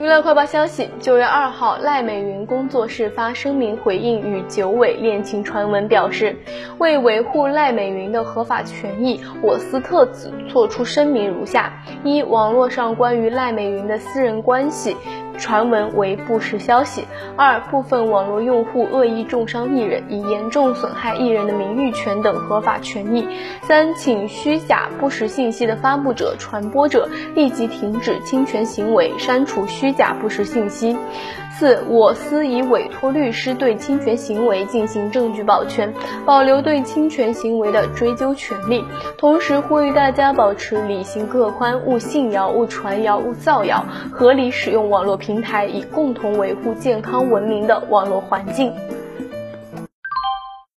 娱乐快报消息：九月二号，赖美云工作室发声明回应与九尾恋情传闻，表示为维护赖美云的合法权益，我司特此作出声明如下：一、网络上关于赖美云的私人关系。传闻为不实消息。二、部分网络用户恶意重伤艺人，以严重损害艺人的名誉权等合法权益。三、请虚假不实信息的发布者、传播者立即停止侵权行为，删除虚假不实信息。四、我司已委托律师对侵权行为进行证据保全，保留对侵权行为的追究权利。同时呼吁大家保持理性各宽，勿信谣、勿传谣、勿造谣，合理使用网络。平台以共同维护健康文明的网络环境。